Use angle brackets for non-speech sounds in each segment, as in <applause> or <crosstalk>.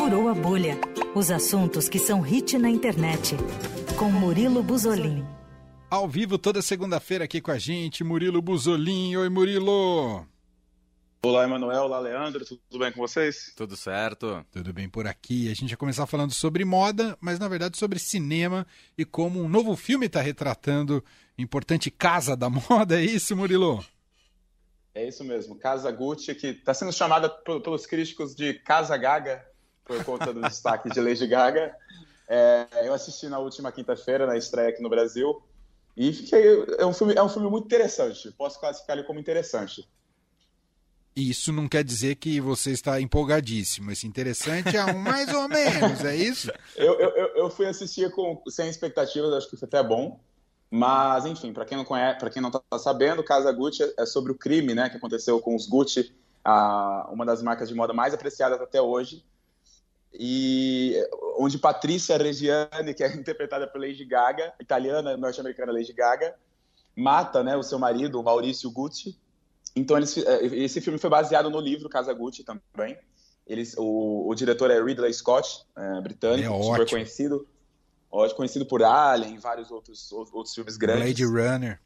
Furou a Bolha. Os assuntos que são hit na internet. Com Murilo Buzolin. Ao vivo toda segunda-feira aqui com a gente, Murilo Buzolin. Oi, Murilo. Olá, Emanuel. Olá, Leandro. Tudo bem com vocês? Tudo certo. Tudo bem por aqui. A gente vai começar falando sobre moda, mas na verdade sobre cinema e como um novo filme está retratando a importante casa da <laughs> moda. É isso, Murilo? É isso mesmo. Casa Gucci, que está sendo chamada pelos críticos de Casa Gaga, por conta do destaque de Lady Gaga. É, eu assisti na última quinta-feira, na estreia aqui no Brasil, e fiquei. É um filme, é um filme muito interessante. Posso classificar ele como interessante. Isso não quer dizer que você está empolgadíssimo. Esse interessante é um mais ou menos, é isso? <laughs> Eu, eu, eu fui assistir com, sem expectativas, acho que foi até bom. Mas, enfim, para quem não conhece, para quem não está sabendo, Casa Gucci é sobre o crime, né, que aconteceu com os Gucci, a, uma das marcas de moda mais apreciadas até hoje, e onde Patrícia Reggiani, que é <laughs> interpretada pela Lady Gaga, italiana, norte-americana Lady Gaga, mata, né, o seu marido, o Maurício Gucci. Então, eles, é, esse filme foi baseado no livro Casa Gucci também. Eles, o, o diretor é Ridley Scott, é, britânico, é super conhecido Ótimo, conhecido por Alien e vários outros, outros filmes grandes. Blade Runner.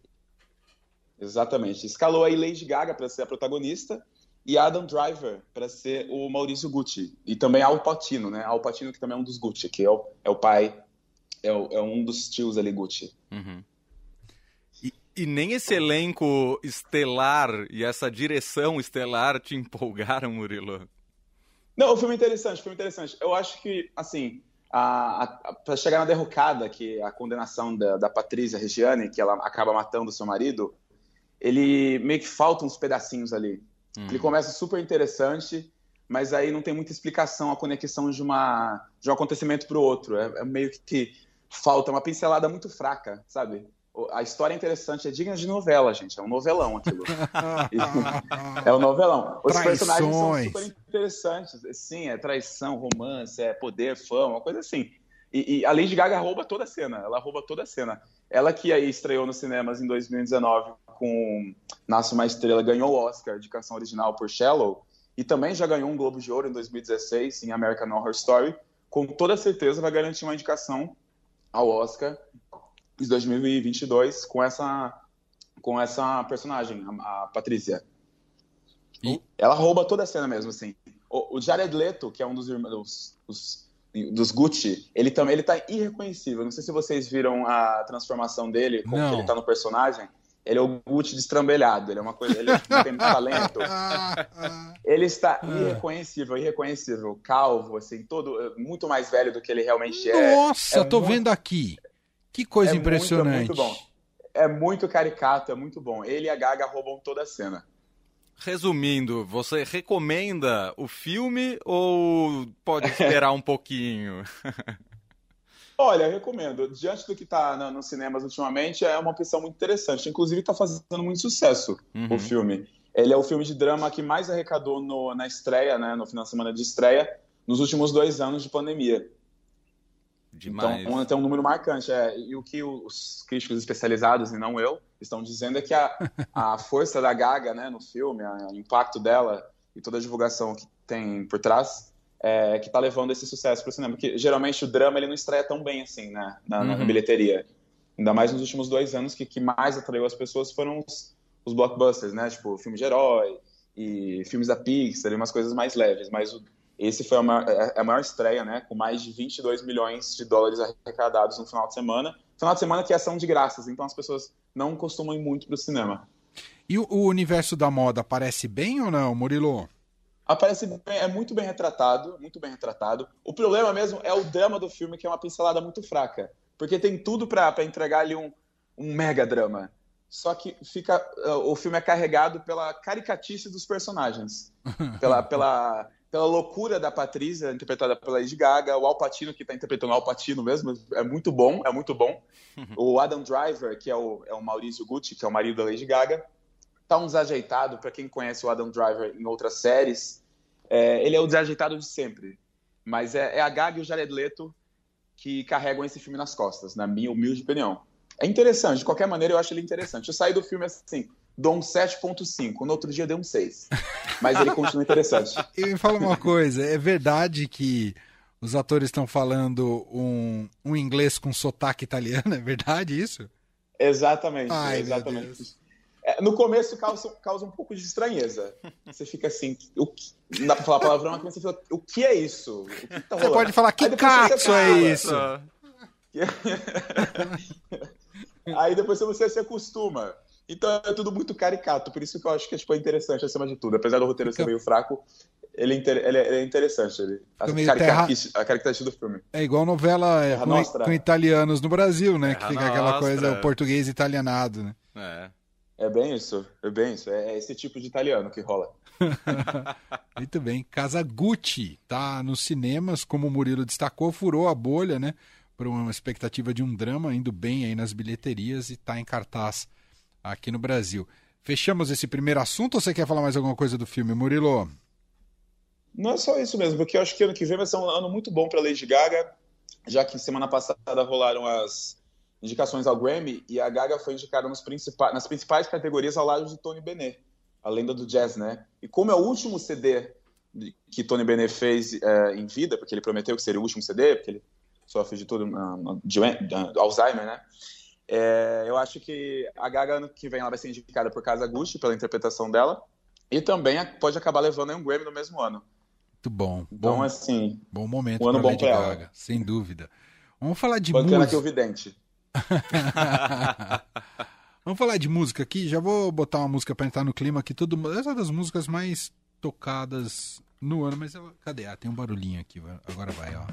Exatamente. Escalou aí Lady Gaga para ser a protagonista e Adam Driver para ser o Maurício Gucci. E também Al Pacino, né? Al Pacino que também é um dos Gucci, que é o, é o pai, é, o, é um dos tios ali Gucci. Uhum. E, e nem esse elenco estelar e essa direção estelar te empolgaram, Murilo? Não, o filme é interessante, o filme é interessante. Eu acho que, assim, para chegar na derrocada, que é a condenação da, da Patrícia Regiane, que ela acaba matando seu marido, ele meio que falta uns pedacinhos ali. Uhum. Ele começa super interessante, mas aí não tem muita explicação a conexão de, uma, de um acontecimento para o outro. É, é, meio que falta uma pincelada muito fraca, sabe? A história é interessante, é digna de novela, gente. É um novelão aquilo. <laughs> é um novelão. Os Traições. personagens são super interessantes. Sim, é traição, romance, é poder, fama, uma coisa assim. E, e a Lady Gaga rouba toda a cena. Ela rouba toda a cena. Ela que aí estreou nos cinemas em 2019 com Nasce uma Estrela, ganhou o Oscar de canção original por Shallow. E também já ganhou um Globo de Ouro em 2016 em American Horror Story. Com toda certeza vai garantir uma indicação ao Oscar de 2022 com essa com essa personagem, a, Patrícia. E ela rouba toda a cena mesmo, assim. O, o Jared Leto, que é um dos irmãos dos, dos Gucci, ele também ele tá irreconhecível. Não sei se vocês viram a transformação dele, como ele tá no personagem. Ele é o Gucci destrambelhado, ele é uma coisa, ele não tem talento. <laughs> Ele está ah. irreconhecível, irreconhecível, calvo, assim, todo muito mais velho do que ele realmente é. Nossa, é tô muito... vendo aqui. Que coisa é impressionante. Muito, muito bom. É muito caricato, é muito bom. Ele e a Gaga roubam toda a cena. Resumindo, você recomenda o filme ou pode esperar um pouquinho? <laughs> Olha, recomendo. Diante do que está no, nos cinemas ultimamente, é uma opção muito interessante. Inclusive, está fazendo muito sucesso uhum. o filme. Ele é o filme de drama que mais arrecadou no, na estreia, né, no final de semana de estreia, nos últimos dois anos de pandemia. Demais. Então, tem um número marcante. É, e o que os críticos especializados, e não eu, estão dizendo é que a, <laughs> a força da Gaga né, no filme, o impacto dela e toda a divulgação que tem por trás, é, que está levando esse sucesso para o cinema. Porque geralmente o drama ele não estreia tão bem assim né, na, uhum. na bilheteria. Ainda mais nos últimos dois anos, que que mais atraiu as pessoas foram os, os blockbusters, né? Tipo, filme de herói e filmes da Pixar e umas coisas mais leves. Mas o esse foi a maior, é, é a maior estreia, né? Com mais de 22 milhões de dólares arrecadados no final de semana. Final de semana que é ação de graças, então as pessoas não costumam ir muito para o cinema. E o, o universo da moda aparece bem ou não, Murilo? Aparece bem, é muito bem retratado, muito bem retratado. O problema mesmo é o drama do filme, que é uma pincelada muito fraca. Porque tem tudo para entregar ali um, um mega drama. Só que fica, o filme é carregado pela caricatice dos personagens. <laughs> pela, pela pela loucura da Patrícia, interpretada pela Lady Gaga, o Al Pacino, que está interpretando o Al Pacino mesmo, é muito bom, é muito bom. <laughs> o Adam Driver, que é o, é o Maurício Gucci, que é o marido da Lady Gaga, tá um desajeitado, para quem conhece o Adam Driver em outras séries, é, ele é o desajeitado de sempre. Mas é, é, a Gaga e o Jared Leto que carregam esse filme nas costas, na minha humilde opinião. É interessante, de qualquer maneira eu acho ele interessante. Eu saí do filme assim, dou um 7.5. No outro dia deu um 6. Mas ele continua interessante. <laughs> E me fala uma coisa, é verdade que os atores estão falando um, um inglês com sotaque italiano, é verdade isso? Exatamente, Ai, exatamente. É, no começo causa, causa um pouco de estranheza. Você fica assim, o que, não dá pra falar palavrão, mas você fica, o que é isso? Que tá você pode falar, que cazzo é isso? Aí depois <laughs> você se acostuma. Então é tudo muito caricato, por isso que eu acho que tipo, é interessante acima de tudo. Apesar do roteiro ser meio fraco, ele, é ele, é, ele é interessante. Ele, a, característica, a, característica do filme. É igual novela é, com, com, italianos no Brasil, né? que fica aquela coisa, o português italianado, né? É. É bem isso, é bem isso. É esse tipo de italiano que rola. <laughs> Muito bem. Casa Gucci tá nos cinemas, como o Murilo destacou, furou a bolha, né? Por uma expectativa de um drama, indo bem aí nas bilheterias e tá em cartaz aqui no Brasil. Fechamos esse primeiro assunto ou você quer falar mais alguma coisa do filme, Murilo? Não é só isso mesmo, porque eu acho que ano que vem vai ser um ano muito bom para Lady Gaga, já que semana passada rolaram as indicações ao Grammy e a Gaga foi indicada principais, nas principais categorias ao lado de Tony Bennett, a lenda do jazz, né? E como é o último CD que Tony Bennett fez é, em vida, porque ele prometeu que seria o último CD, porque ele sofre de tudo uh, de, uh, Alzheimer, né? É, eu acho que a Gaga ano que vem ela vai ser indicada por Casa Gucci pela interpretação dela e também pode acabar levando um Grammy no mesmo ano. Muito bom. Então, bom, assim. Bom momento um ano bom Lady Gaga, ela. sem dúvida. Vamos falar de Bancana música. que o vidente. <laughs> Vamos falar de música aqui. Já vou botar uma música para entrar no clima aqui. Todo... Essa é das músicas mais tocadas no ano, mas cadê? Ah, tem um barulhinho aqui. Agora vai, ó.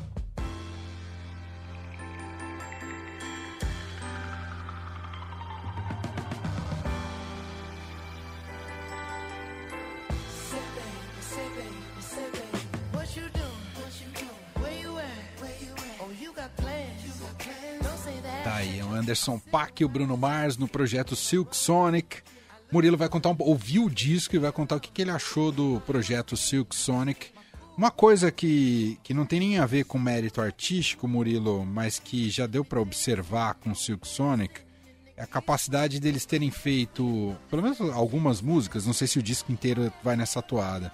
Anderson Paak e o Bruno Mars no projeto Silk Sonic. Murilo vai contar um ouviu o disco e vai contar o que, que ele achou do projeto Silk Sonic. Uma coisa que, que não tem nem a ver com mérito artístico, Murilo, mas que já deu para observar com Silk Sonic, é a capacidade deles terem feito, pelo menos algumas músicas, não sei se o disco inteiro vai nessa toada,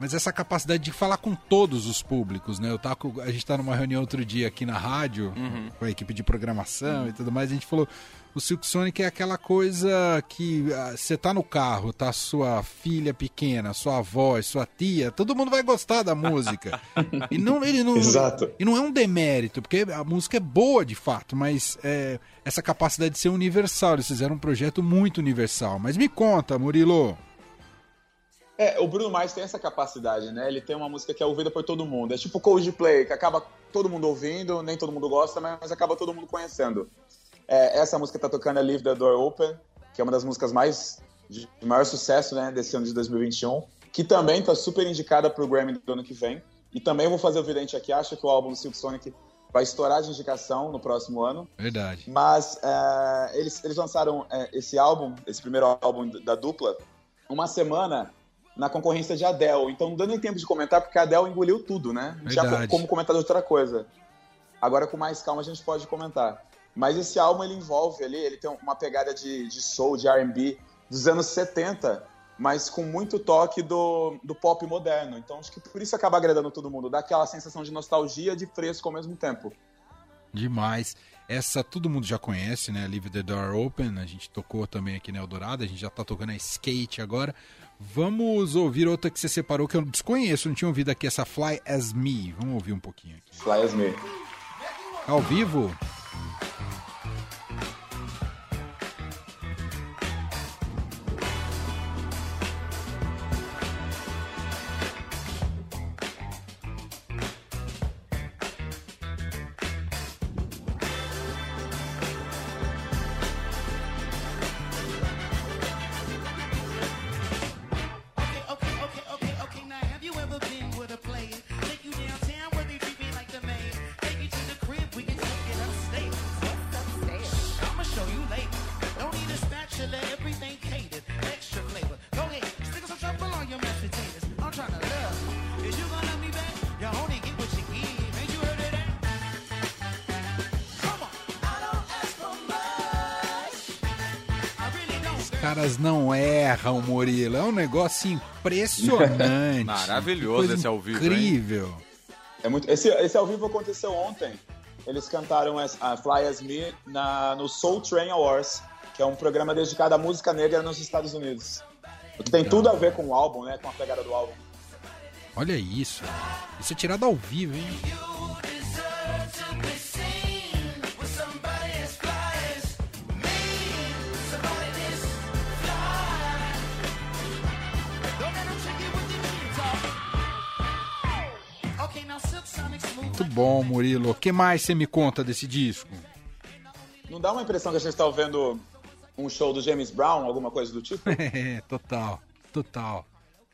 mas essa capacidade de falar com todos os públicos, né? Eu tava, a gente tá numa reunião outro dia aqui na rádio, uhum. com a equipe de programação uhum. e tudo mais, a gente falou, o Silk Sonic é aquela coisa que você ah, tá no carro, tá sua filha pequena, sua avó, sua tia, todo mundo vai gostar da música. <laughs> e não, ele não, Exato. E não é um demérito, porque a música é boa de fato, mas é, essa capacidade de ser universal, eles fizeram um projeto muito universal. Mas me conta, Murilo. É, o Bruno Mars tem essa capacidade, né? Ele tem uma música que é ouvida por todo mundo. É tipo Coldplay, que acaba todo mundo ouvindo, nem todo mundo gosta, mas acaba todo mundo conhecendo. É, essa música tá tocando é Leave the Door Open, que é uma das músicas mais de maior sucesso, né, desse ano de 2021, que também tá super indicada pro Grammy do ano que vem. E também vou fazer o vidente aqui, acho que o álbum do Silk Sonic vai estourar de indicação no próximo ano. Verdade. Mas é, eles, eles lançaram é, esse álbum, esse primeiro álbum da dupla, uma semana na concorrência de Adele. Então não deu nem tempo de comentar, porque a Adele engoliu tudo, né? Já como comentar de outra coisa. Agora com mais calma a gente pode comentar. Mas esse álbum ele envolve ali, ele tem uma pegada de, de soul, de R&B dos anos 70, mas com muito toque do, do pop moderno. Então acho que por isso acaba agradando todo mundo, dá aquela sensação de nostalgia e de fresco ao mesmo tempo. Demais. Essa todo mundo já conhece, né? Leave the Door Open. A gente tocou também aqui na Eldorado. A gente já tá tocando a Skate agora. Vamos ouvir outra que você separou que eu desconheço, não tinha ouvido aqui, essa Fly As Me. Vamos ouvir um pouquinho aqui. Fly As Me. Ao vivo? Caras não erram, Murilo. É um negócio impressionante. <laughs> Maravilhoso esse ao vivo. Incrível. É muito... esse, esse ao vivo aconteceu ontem. Eles cantaram a Fly As Me na, no Soul Train Awards, que é um programa dedicado à música negra nos Estados Unidos. Tem tudo a ver com o álbum, né? Com a pegada do álbum. Olha isso. Isso é tirado ao vivo, hein? Muito bom, Murilo. O que mais você me conta desse disco? Não dá uma impressão que a gente está ouvindo um show do James Brown, alguma coisa do tipo? <laughs> É, total, total.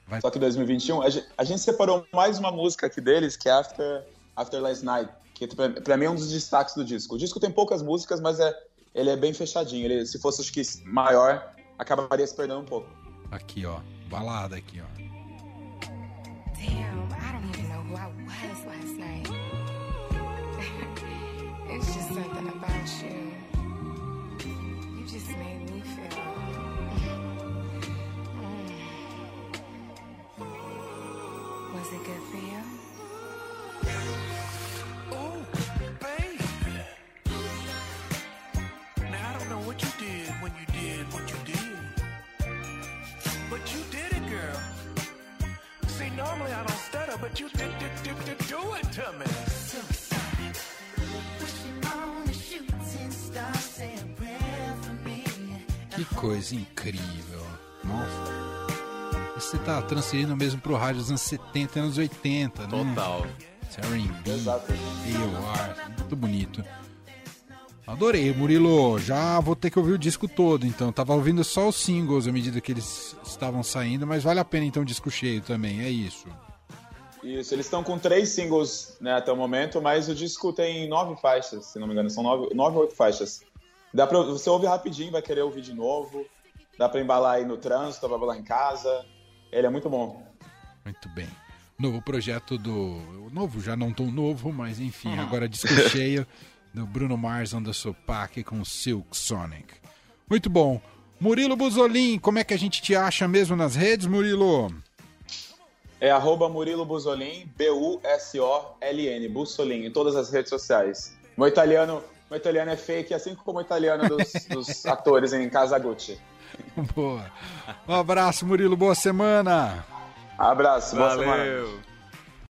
Vai... Só que 2021, a gente, a gente, separou mais uma música aqui deles, que é After, After Last Night, que pra, pra, mim é um dos destaques do disco. O disco tem poucas músicas, mas é, ele é bem fechadinho. Ele, se fosse, acho que, maior, acabaria se perdendo um pouco. Aqui, ó. Balada aqui, ó. It's just something about you. You just made me feel. <sighs> Was it good for you? Oh, baby. Now I don't know what you did when you did what you did. But you did it, girl. See, normally I don't stutter, but you did, did, did, did do it to me. Que coisa incrível. Nossa. Você tá transferindo mesmo pro rádio dos anos 70 e anos 80, né? Total. R&B, AOR, muito bonito. Adorei, Murilo. Já vou ter que ouvir o disco todo, então. Tava ouvindo só os singles à medida que eles estavam saindo, mas vale a pena então o disco cheio também, é isso. Isso, eles estão com três singles né, até o momento, mas o disco tem nove faixas, se não me engano, são nove, nove ou oito faixas. Dá pra, você ouve rapidinho, vai querer ouvir de novo. Dá pra embalar aí no trânsito, vai embalar em casa. Ele é muito bom. Muito bem. Novo projeto do. Novo, já não tão novo, mas enfim, uhum. agora disco <laughs> cheio do Bruno Mars on the Sopac com Silk Sonic. Muito bom. Murilo Buzolin, como é que a gente te acha mesmo nas redes, Murilo? É arroba Murilo Buzolin, B-U-S-O-L-N, Bussolin, em todas as redes sociais. Meu italiano, meu italiano é fake, assim como o italiano dos, <laughs> dos atores em Casa Gucci. Boa. Um abraço, Murilo, boa semana. Abraço, boa Valeu. semana.